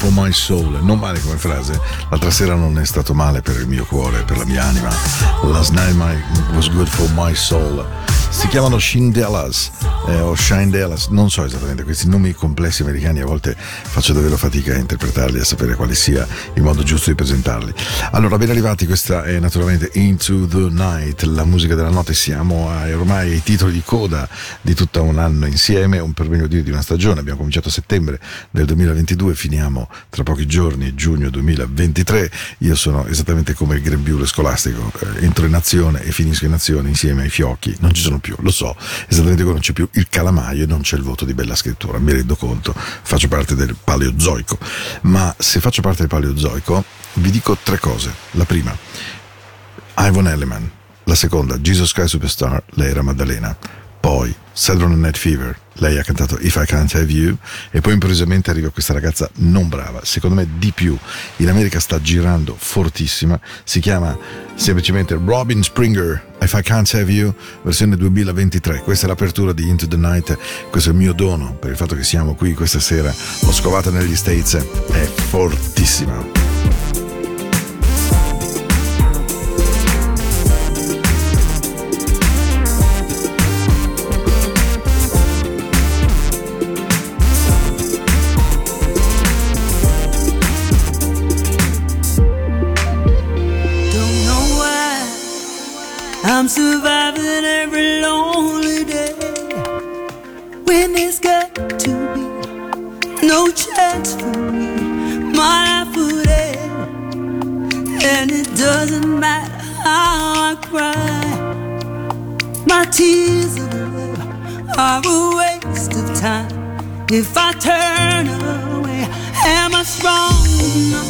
for my soul. Non male come frase. L'altra sera non è stato male per il mio cuore, per la mia anima. Last night my, was good for my soul. Si chiamano Shindellas eh, o Shindellas, non so esattamente questi nomi complessi americani, a volte faccio davvero fatica a interpretarli, a sapere quale sia il modo giusto di presentarli. Allora, ben arrivati, questa è naturalmente Into the Night, la musica della notte, siamo ai, ormai ai titoli di coda di tutto un anno insieme, un per meglio dire di una stagione, abbiamo cominciato a settembre del 2022, finiamo tra pochi giorni, giugno 2023, io sono esattamente come il grembiule scolastico, eh, entro in azione e finisco in azione insieme ai fiocchi, non ci sono più, lo so, esattamente come non c'è più il calamaio e non c'è il voto di bella scrittura, mi rendo conto, faccio parte del paleozoico, ma se faccio parte del paleozoico vi dico tre cose. La prima, Ivan Elliman, la seconda, Jesus Christ Superstar, lei era Maddalena, poi Saturday Night Fever, lei ha cantato If I Can't Have You. E poi improvvisamente arriva questa ragazza non brava, secondo me di più, in America sta girando fortissima, si chiama semplicemente Robin Springer If I Can't Have You, versione 2023. Questa è l'apertura di Into the Night. Questo è il mio dono per il fatto che siamo qui questa sera. L'ho scovata negli States, è fortissima. tears of love are a waste of time if I turn away. Am I strong enough?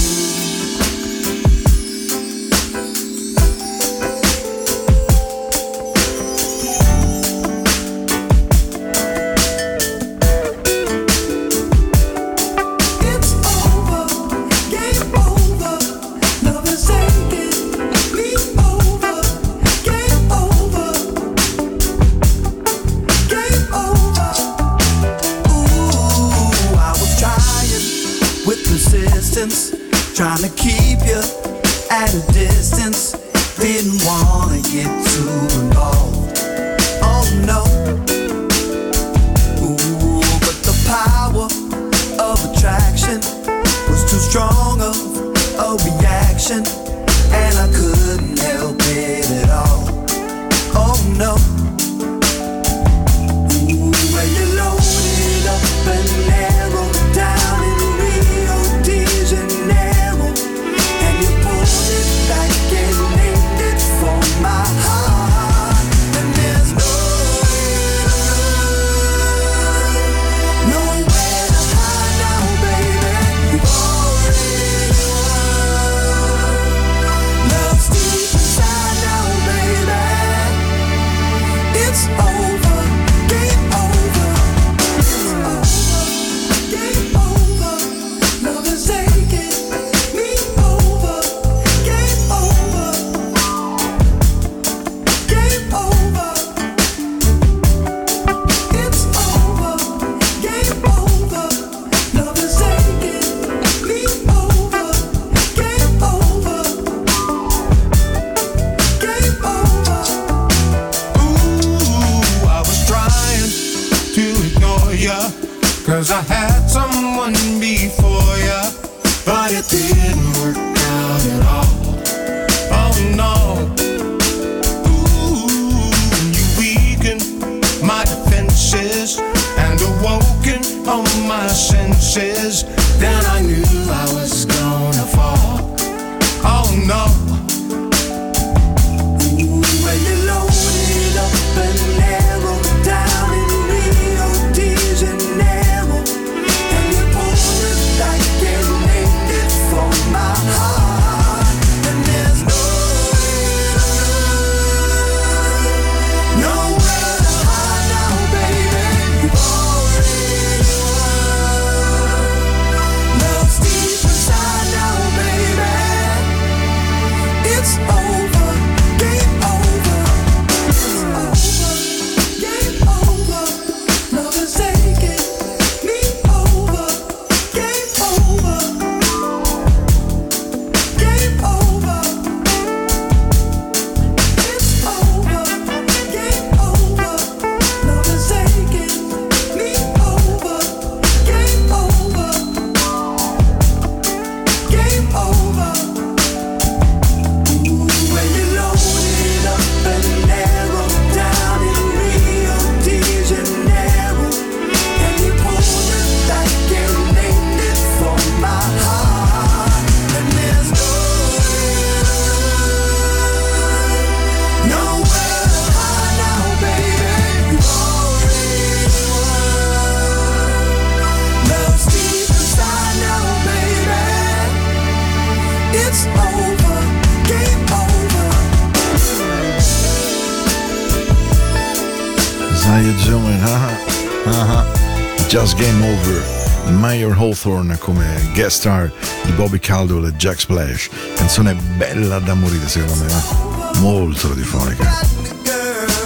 Guest star di Bobby Caldwell e Jack Splash. Canzone bella da morire secondo me, eh? molto radiofonica.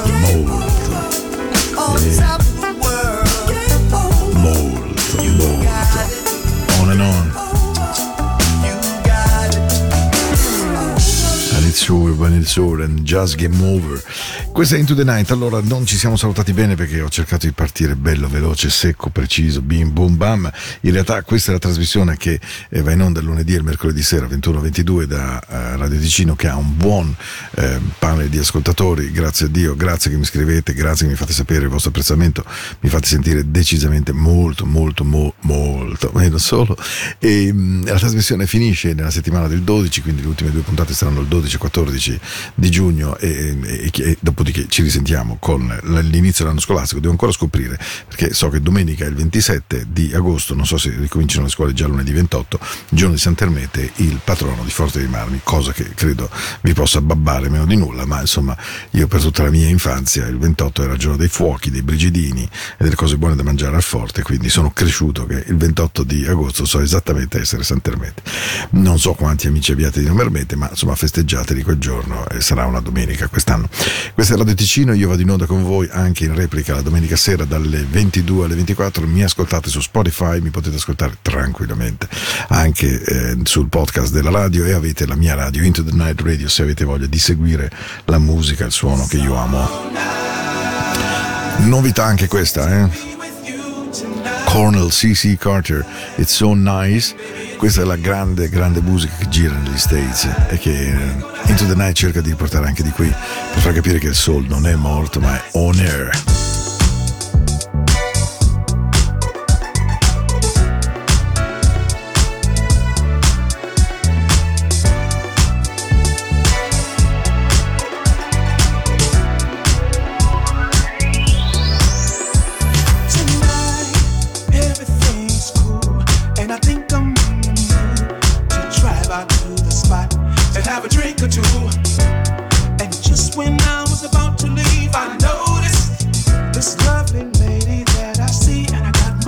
Molto, molto, molto. On and on. And it's over, when it's over, and just game over. Questa è Into the Night, allora non ci siamo salutati bene perché ho cercato di partire bello, veloce, secco, preciso, bim, boom, bam. In realtà questa è la trasmissione che eh, va in onda il lunedì e il mercoledì sera 21-22 da eh, Radio Ticino che ha un buon eh, panel di ascoltatori, grazie a Dio, grazie che mi scrivete, grazie che mi fate sapere il vostro apprezzamento, mi fate sentire decisamente molto, molto, mo- molto, meno solo. E mh, la trasmissione finisce nella settimana del 12, quindi le ultime due puntate saranno il 12 e 14 di giugno e, e- e dopodiché ci risentiamo con l'inizio dell'anno scolastico. Devo ancora scoprire perché so che domenica è il 27 di agosto, non so se ricominciano le scuole già lunedì 28, giorno di Sant'Ermete, il patrono di Forte dei Marmi, cosa cosa che credo vi possa babbare meno di nulla, ma insomma io per tutta la mia infanzia il 28 era il giorno dei fuochi, dei brigidini e delle cose buone da mangiare al forte, quindi sono cresciuto che il 28 di agosto so esattamente essere Sant'Ermete. Non so quanti amici abbiate di Nomermete, ma insomma festeggiateli quel giorno e sarà una domenica quest'anno. Questa è la Ticino, io vado in onda con voi anche in replica la domenica sera dalle 22 alle 24, mi ascoltate su Spotify, mi potete ascoltare tranquillamente anche eh, sul podcast della radio e avete la mia radio Radio, Into the Night Radio, se avete voglia di seguire la musica, il suono che io amo. Novità anche questa, eh? Cornel C.C. Carter, It's So Nice. Questa è la grande, grande musica che gira negli States e che eh, Into the Night cerca di riportare anche di qui per far capire che il soul non è morto ma è on air.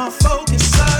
focus up.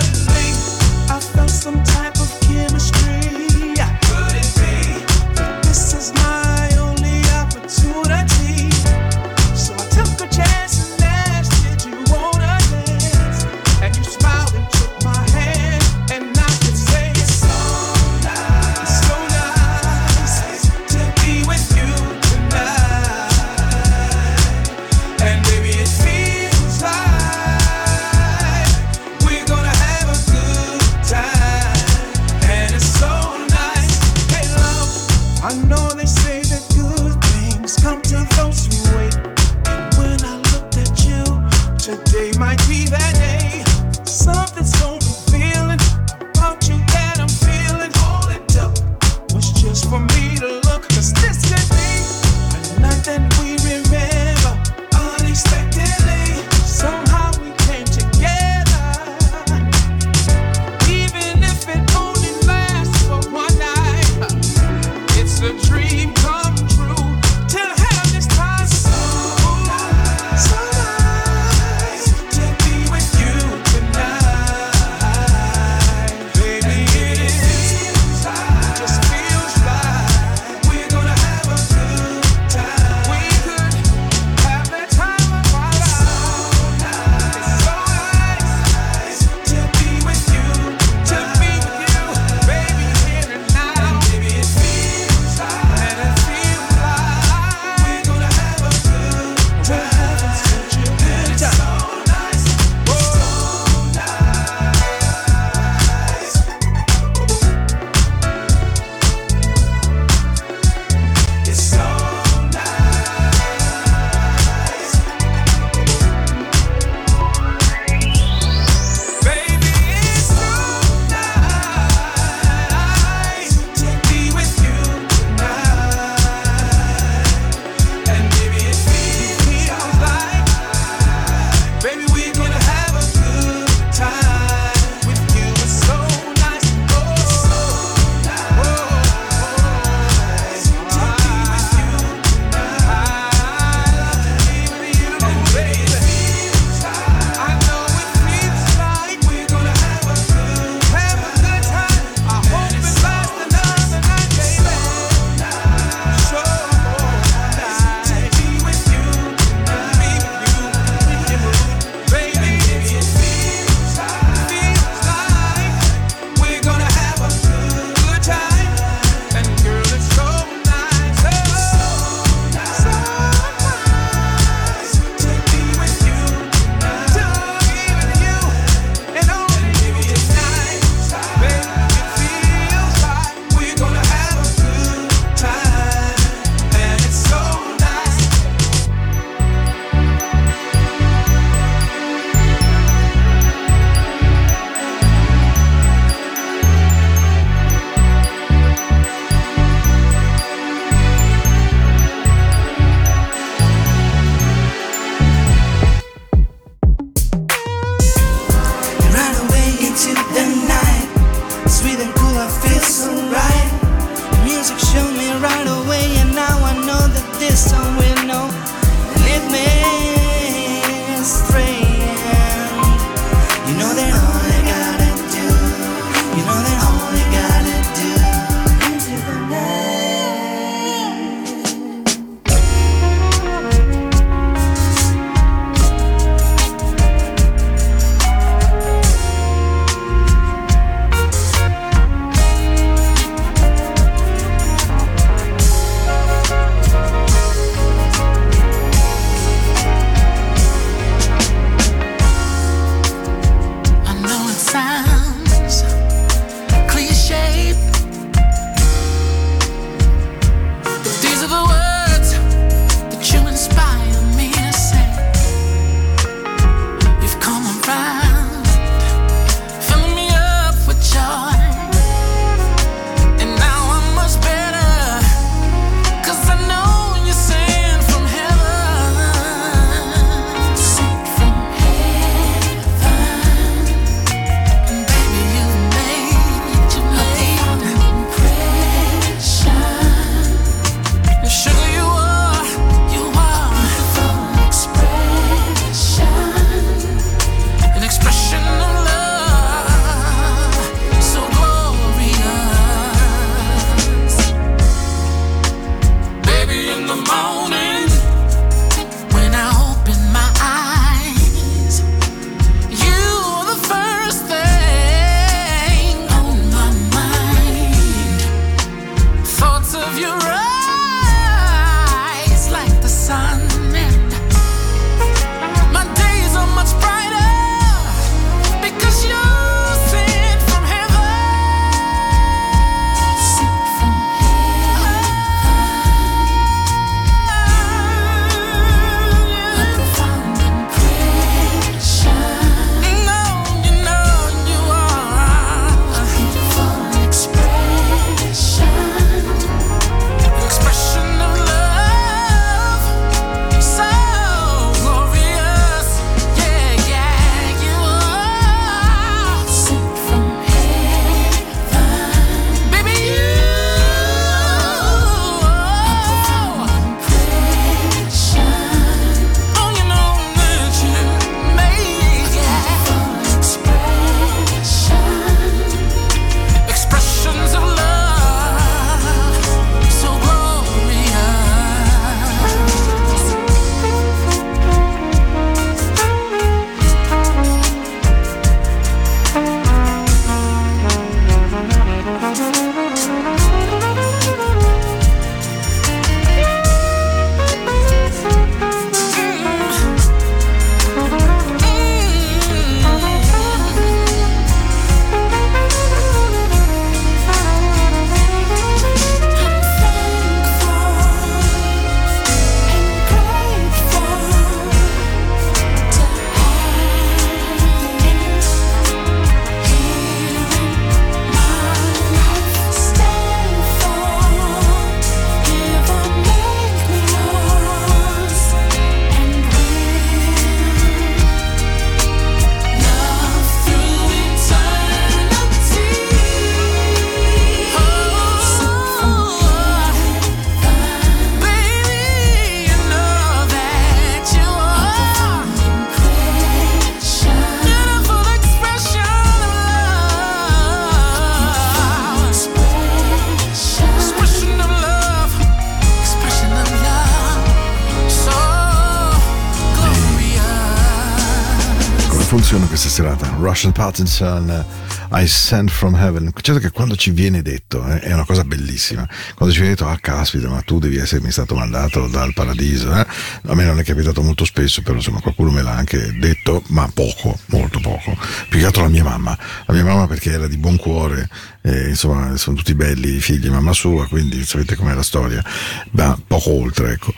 Serata. Russian Pattinson, uh, I Send From Heaven. Certo che quando ci viene detto, eh, è una cosa bellissima, quando ci viene detto, ah caspita, ma tu devi essermi stato mandato dal paradiso, eh? a me non è capitato molto spesso, però insomma qualcuno me l'ha anche detto, ma poco, molto poco. Più che altro la mia mamma, la mia mamma perché era di buon cuore, eh, insomma sono tutti belli i figli di mamma sua, quindi sapete com'è la storia, ma poco oltre, ecco.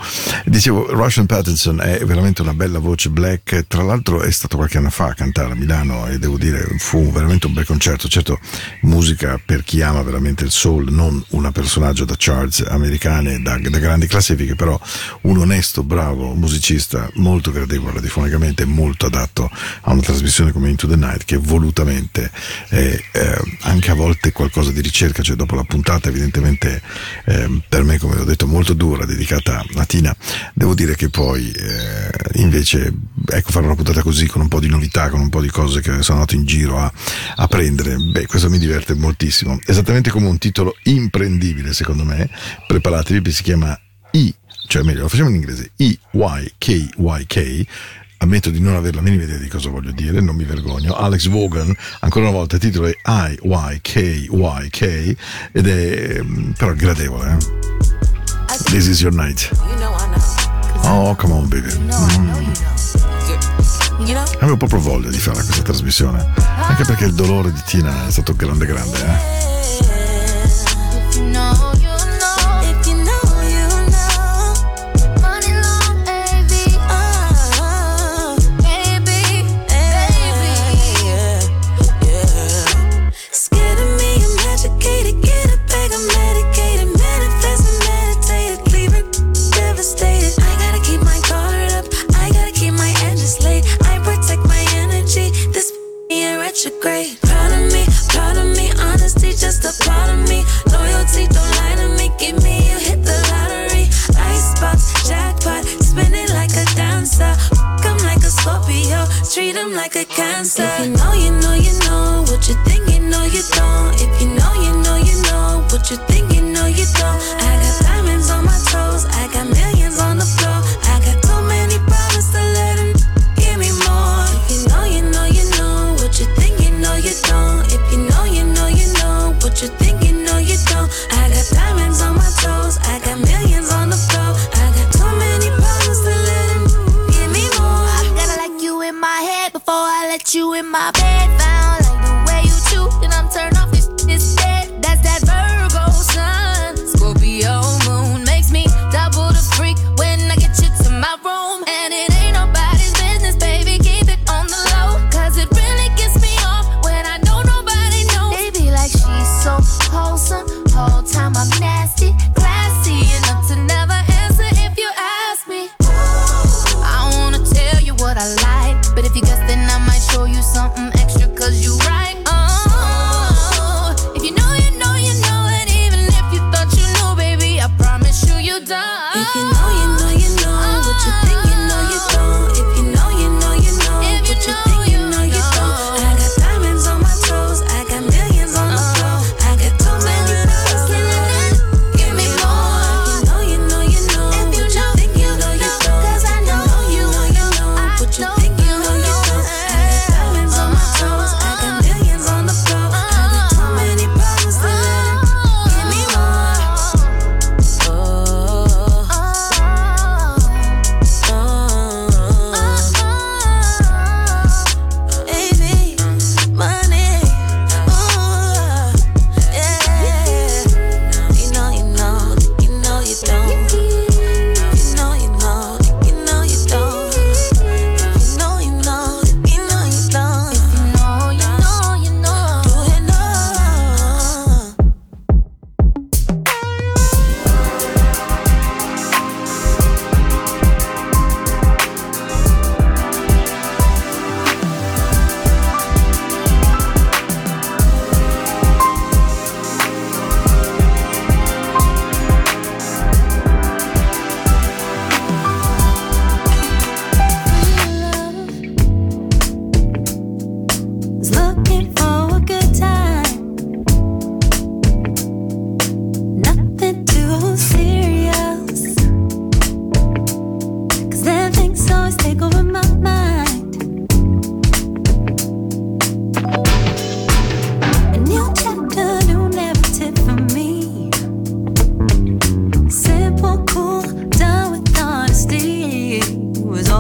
Dicevo, Russian Pattinson è veramente una bella voce black, tra l'altro è stato qualche anno fa a cantare a Milano e devo dire fu veramente un bel concerto, certo musica per chi ama veramente il soul, non una personaggio da charts americane, da, da grandi classifiche, però un onesto, bravo musicista, molto gradevole radiofonicamente, molto adatto a una trasmissione come Into the Night che volutamente è eh, anche a volte qualcosa di ricerca, cioè dopo la puntata evidentemente eh, per me come ho detto molto dura dedicata a Tina, devo dire che poi eh, invece ecco fare una puntata così con un po' di novità, con un po' di cose che sono andato in giro a, a prendere, beh questo mi diverte moltissimo, esattamente come un titolo imprendibile secondo me, preparatevi si chiama I, cioè meglio lo facciamo in inglese, I-Y-K-Y-K, ammetto di non avere la minima idea di cosa voglio dire, non mi vergogno. Alex Vaughan, ancora una volta, il titolo è I-Y-K-Y-K ed è mm, però gradevole. Eh? This is your night. Oh, come on, baby. you Avevo proprio voglia di fare questa trasmissione, anche perché il dolore di Tina è stato grande grande. Eh?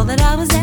that I was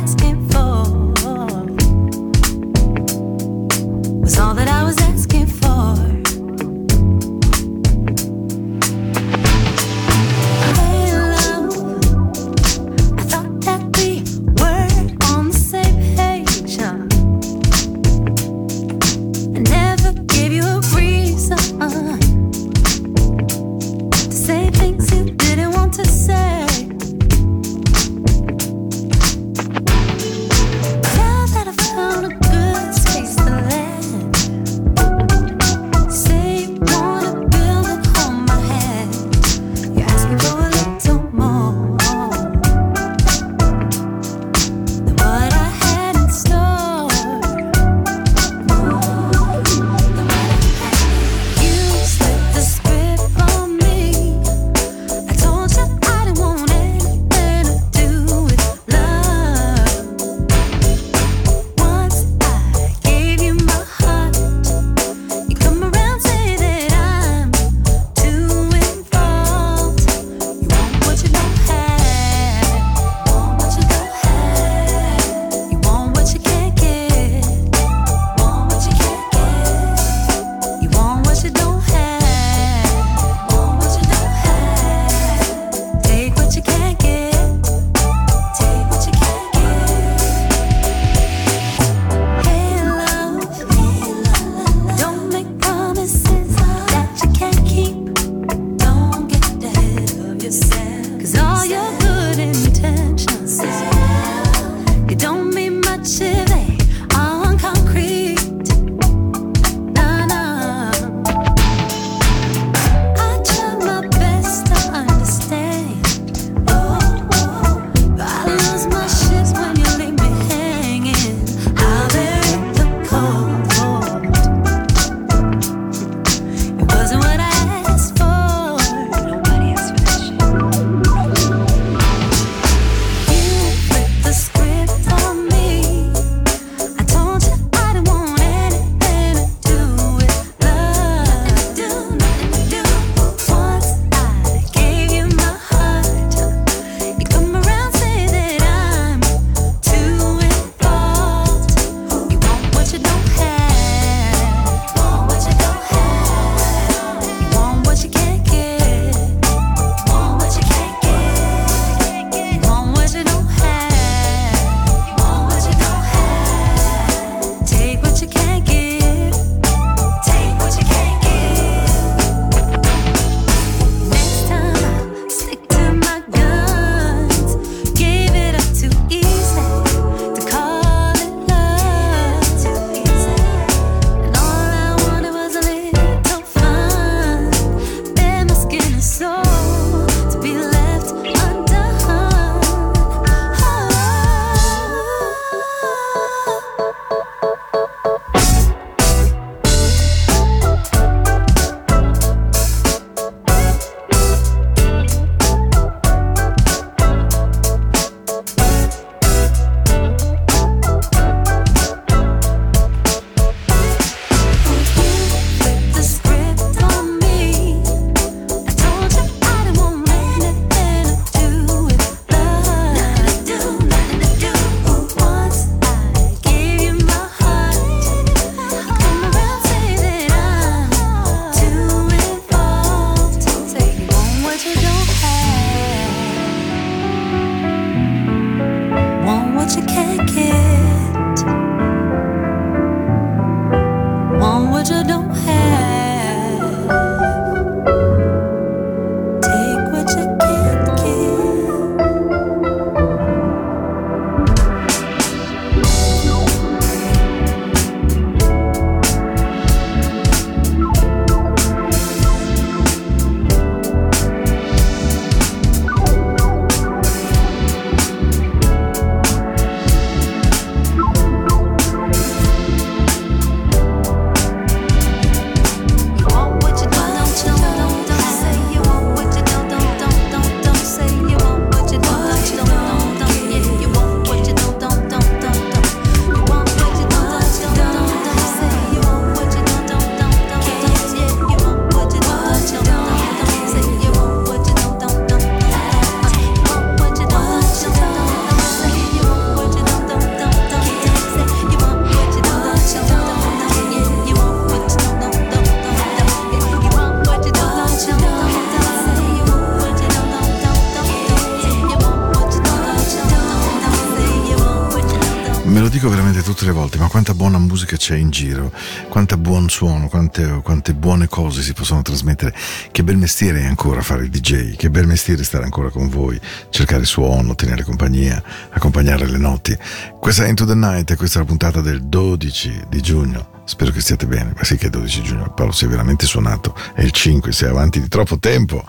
musica c'è in giro, quanta buon suono, quante, quante buone cose si possono trasmettere. Che bel mestiere è ancora fare il DJ, che bel mestiere stare ancora con voi, cercare suono, tenere compagnia, accompagnare le notti. Questa è Into the Night questa è la puntata del 12 di giugno. Spero che stiate bene, ma sì che è 12 giugno, Paolo è veramente suonato, è il 5, sei avanti di troppo tempo.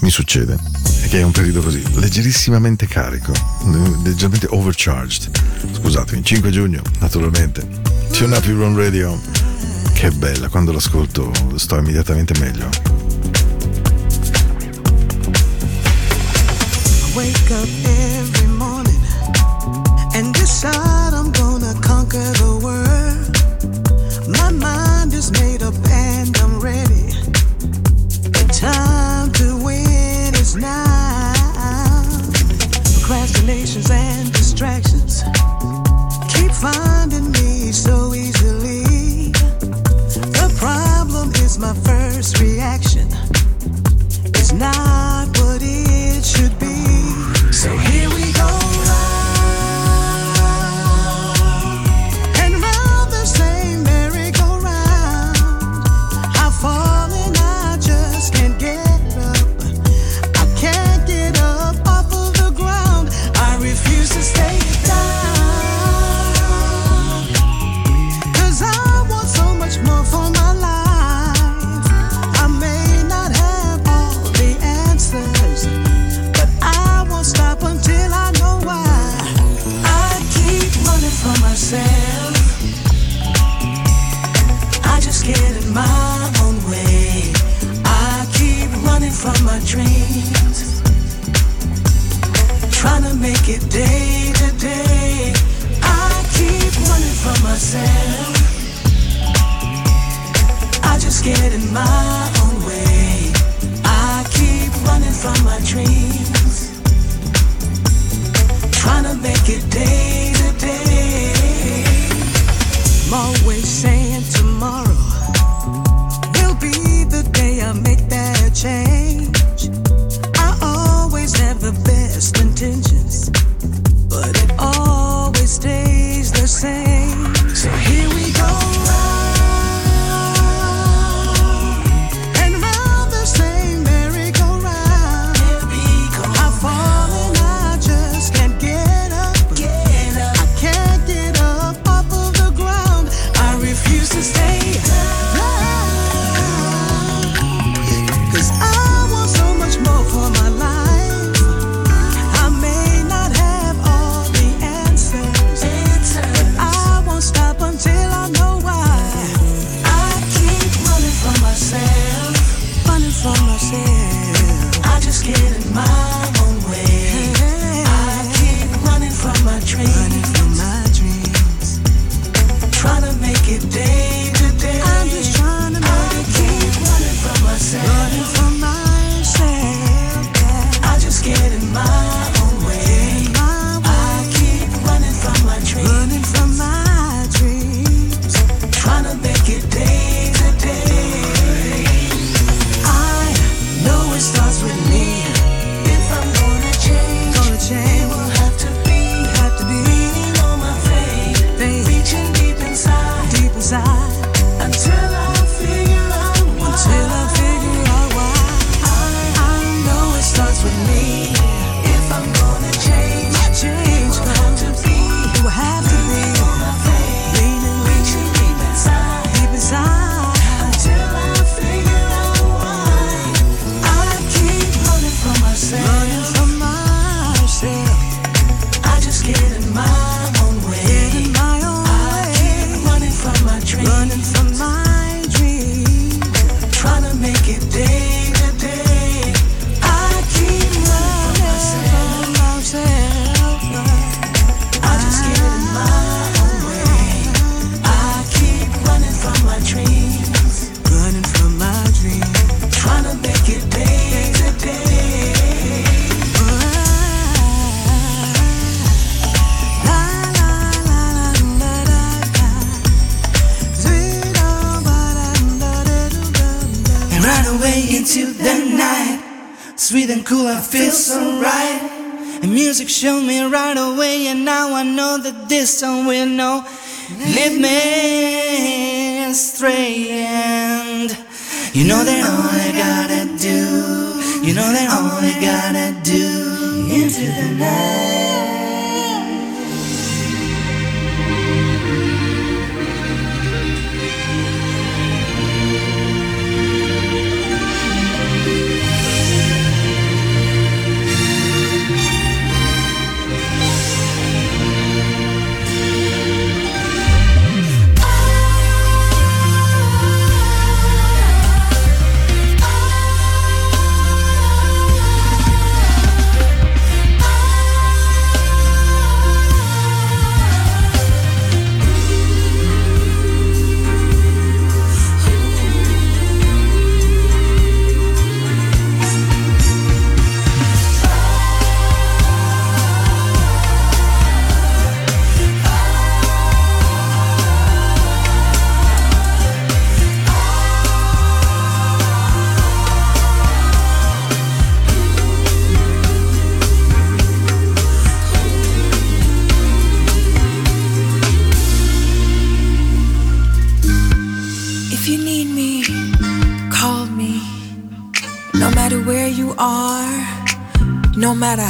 Mi succede che è un periodo così, leggerissimamente carico, leggermente overcharged. Scusatemi, 5 giugno, naturalmente. Tune Up Your Own Radio. Che bella, quando l'ascolto sto immediatamente meglio. wake up every morning and decide I'm gonna conquer the made I'm ready. The time to win is and distractions keep finding me so easily. The problem is my first reaction. It's not what it should be. It day to day. I keep running from myself. I just get in my own way. I keep running from my dreams. Trying to make it day to day. I'm always saying tomorrow will be the day I make that change. I always have the best intentions, same.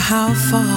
How far.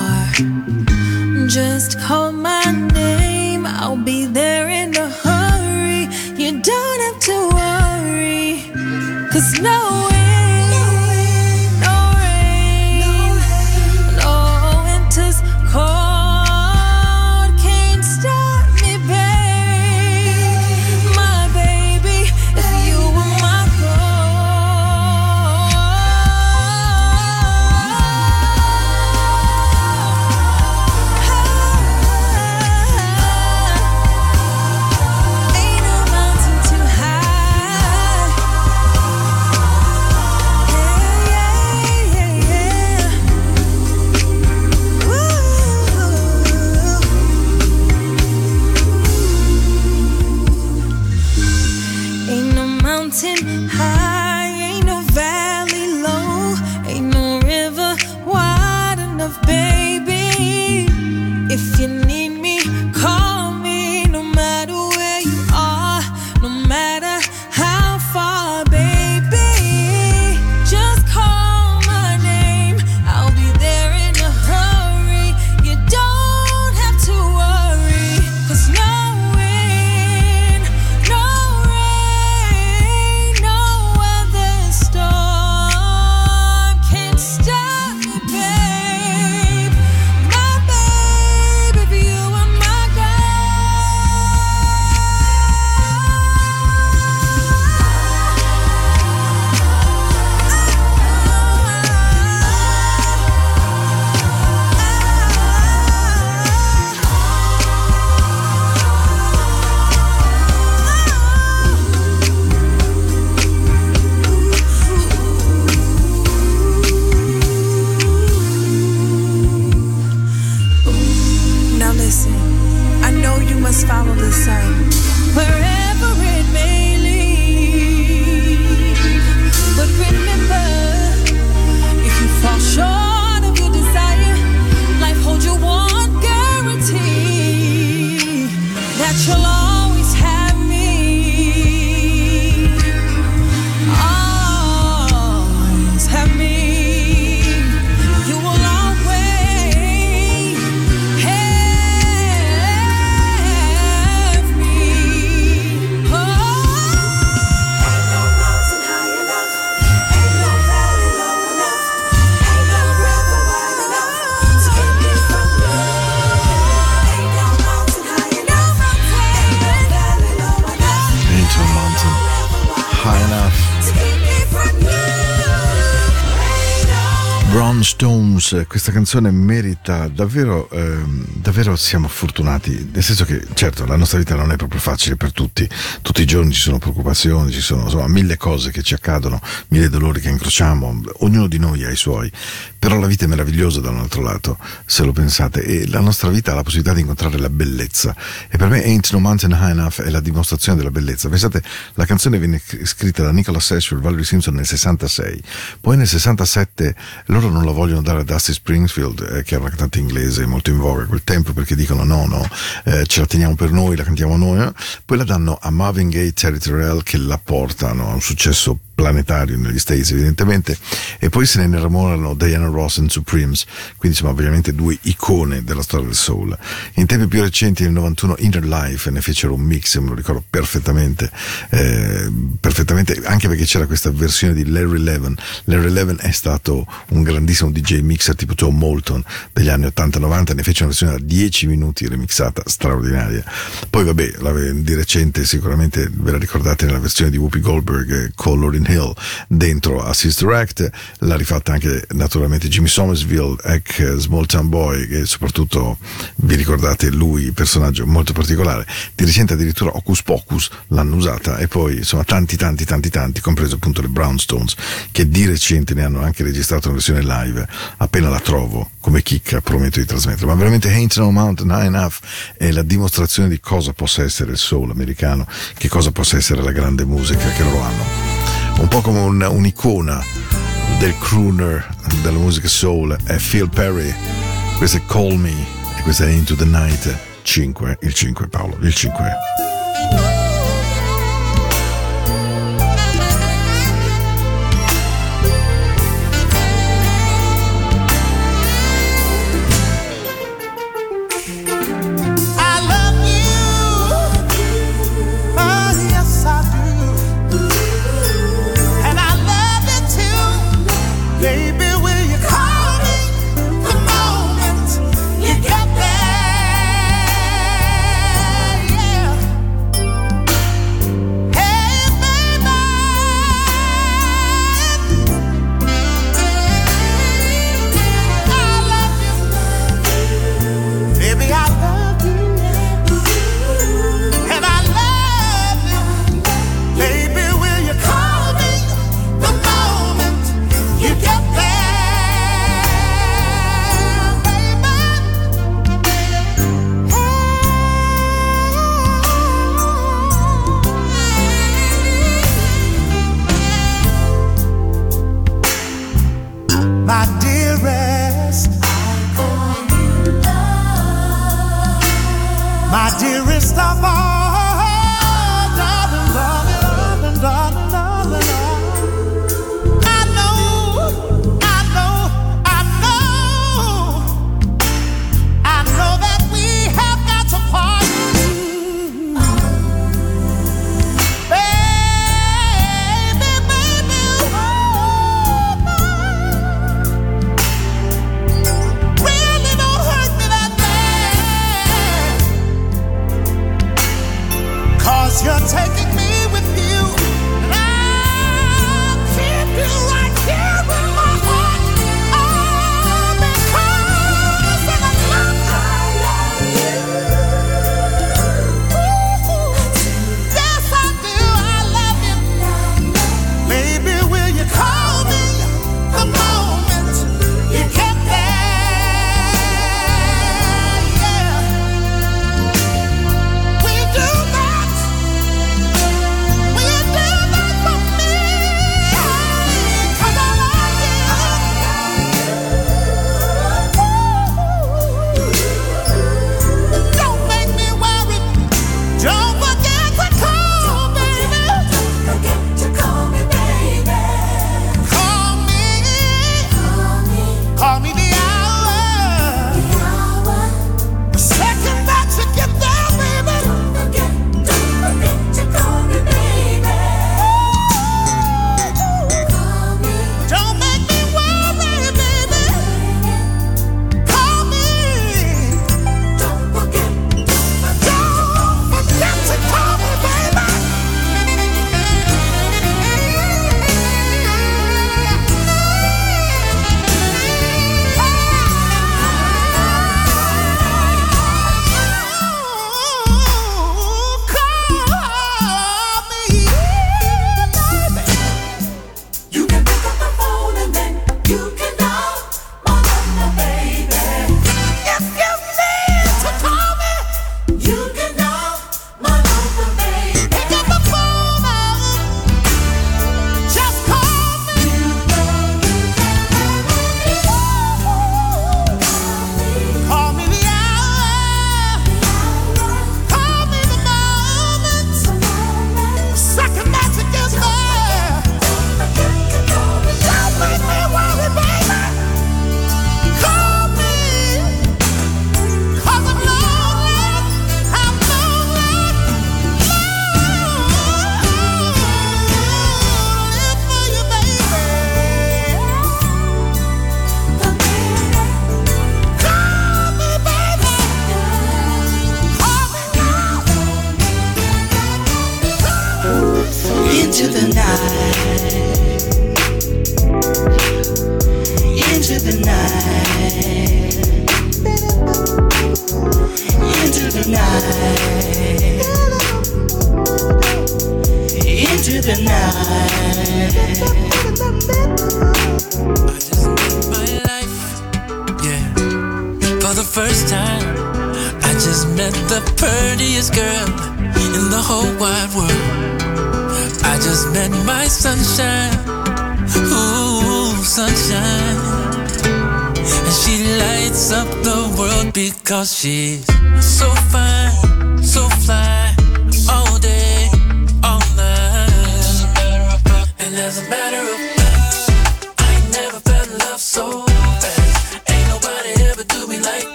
Stones, questa canzone merita davvero, ehm, davvero siamo fortunati, nel senso che certo la nostra vita non è proprio facile per tutti, tutti i giorni ci sono preoccupazioni, ci sono insomma mille cose che ci accadono, mille dolori che incrociamo, ognuno di noi ha i suoi, però la vita è meravigliosa da un altro lato, se lo pensate, e la nostra vita ha la possibilità di incontrare la bellezza. E per me Ain't No Mountain High Enough è la dimostrazione della bellezza. Pensate, la canzone venne scritta da Nicola Session e Valerie Simpson nel 66, poi nel 67 loro non lavoravano vogliono dare a Dusty Springfield, eh, che era una cantante inglese molto in voga a quel tempo, perché dicono no, no, eh, ce la teniamo per noi, la cantiamo noi, eh. poi la danno a Marvin Gaye Terry Terrell che la portano a un successo planetario negli States evidentemente e poi se ne innamorano Diana Ross and Supremes quindi insomma ovviamente due icone della storia del soul. In tempi più recenti nel 91 Inner Life ne fecero un mix me lo ricordo perfettamente eh, perfettamente anche perché c'era questa versione di Larry Levin Larry Levin è stato un grandissimo DJ mixer tipo Joe Moulton degli anni 80-90 ne fece una versione da 10 minuti remixata straordinaria. Poi vabbè la- di recente sicuramente ve la ricordate nella versione di Whoopi Goldberg eh, con Hill dentro a Sister Act l'ha rifatta anche naturalmente Jimmy Somersville ex Small Town Boy che soprattutto vi ricordate lui personaggio molto particolare di recente addirittura Hocus Pocus l'hanno usata e poi insomma tanti tanti tanti tanti compreso appunto le Brownstones che di recente ne hanno anche registrato una versione live appena la trovo come chicca prometto di trasmettere ma veramente Ain't No Mountain High Enough è la dimostrazione di cosa possa essere il soul americano che cosa possa essere la grande musica che loro hanno un po' come un- un'icona del crooner della musica soul è Phil Perry. Questo è Call Me e questa è Into the Night 5 il 5 Paolo il 5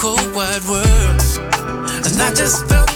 whole wide world. And I just felt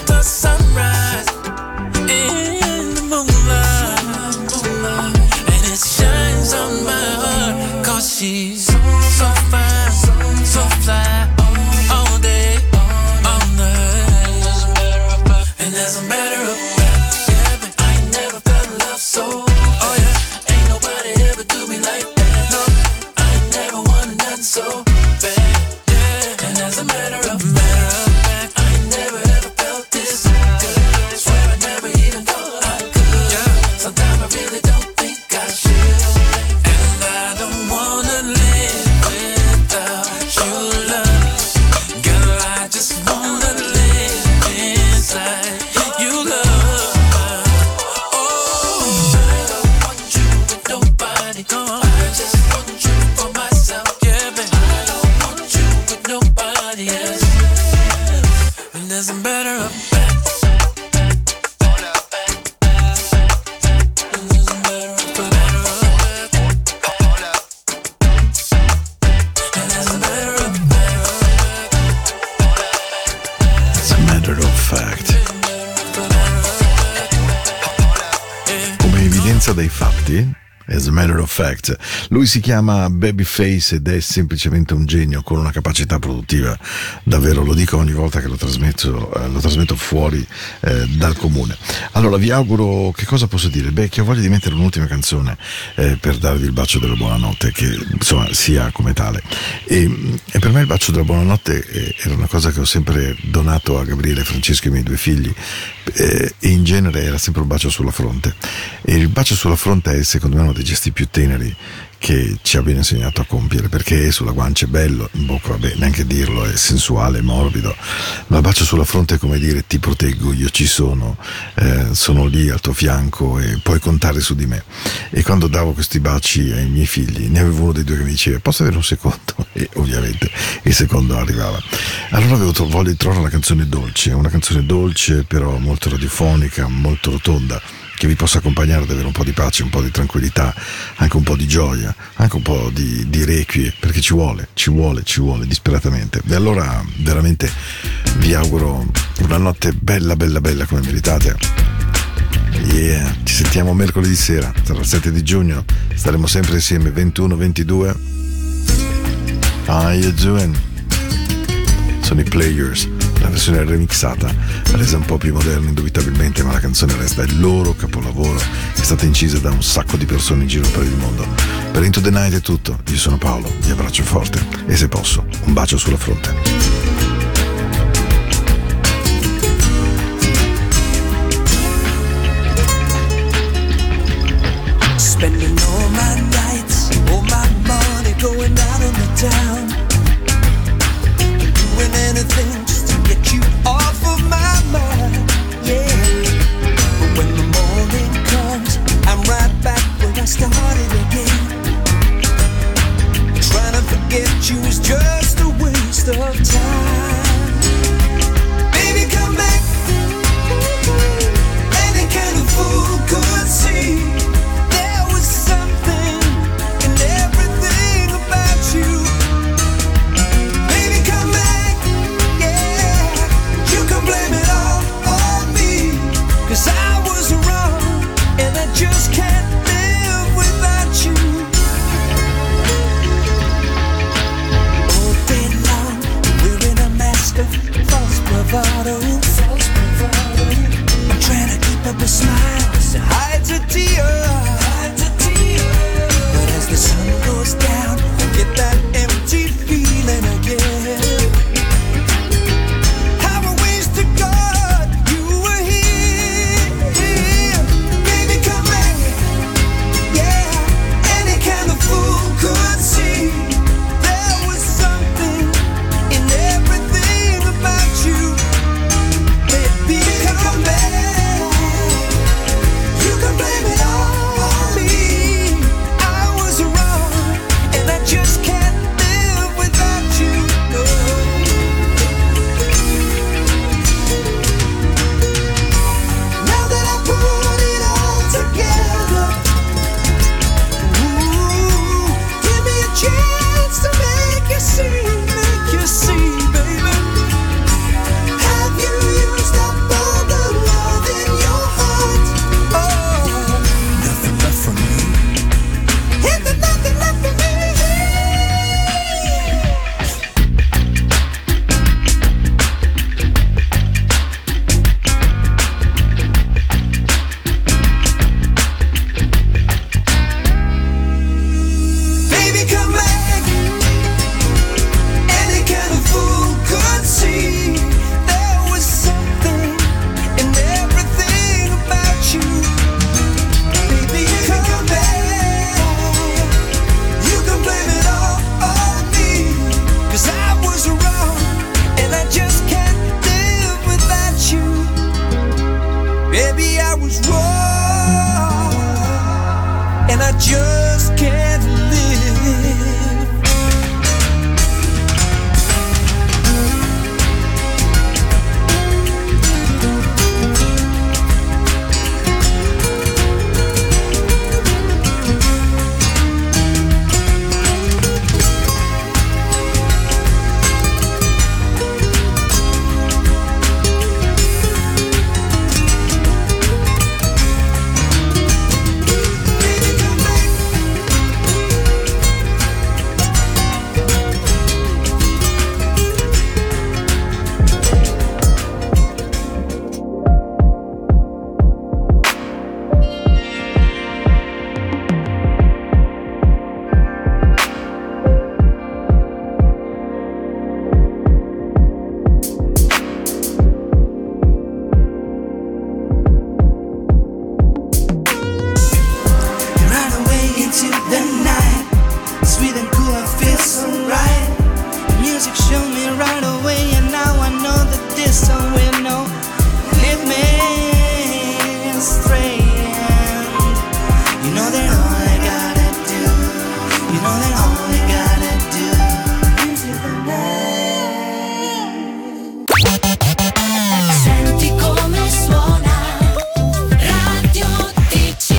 lui si chiama Babyface ed è semplicemente un genio con una capacità produttiva, davvero lo dico ogni volta che lo trasmetto, eh, lo trasmetto fuori eh, dal comune. Allora vi auguro, che cosa posso dire? Beh, che ho voglia di mettere un'ultima canzone eh, per darvi il bacio della buonanotte, che insomma sia come tale. E, e per me il bacio della buonanotte eh, era una cosa che ho sempre donato a Gabriele e Francesco, i miei due figli, eh, e in genere era sempre un bacio sulla fronte. E il bacio sulla fronte è secondo me uno dei gesti più teneri che ci abbia insegnato a compiere perché sulla guancia è bello, in bocca vabbè neanche dirlo, è sensuale, è morbido, ma il bacio sulla fronte è come dire ti proteggo, io ci sono, eh, sono lì al tuo fianco e puoi contare su di me. E quando davo questi baci ai miei figli, ne avevo uno dei due che mi diceva posso avere un secondo? E ovviamente il secondo arrivava. Allora avevo voglia di trovare una canzone dolce, una canzone dolce però molto radiofonica, molto rotonda che vi possa accompagnare ad avere un po' di pace, un po' di tranquillità, anche un po' di gioia, anche un po' di, di requie, perché ci vuole, ci vuole, ci vuole disperatamente. E allora veramente vi auguro una notte bella, bella, bella come meritate. Yeah, ci sentiamo mercoledì sera, sarà il 7 di giugno, staremo sempre insieme 21-22. How you doing? Sono i Players, la versione remixata, resa un po' più moderna indubitabilmente, ma la canzone resta il loro capolavoro, è stata incisa da un sacco di persone in giro per il mondo. Per Into the Night è tutto, io sono Paolo, vi abbraccio forte e se posso, un bacio sulla fronte. Spending all my nights, all my money going out on the town. Of time.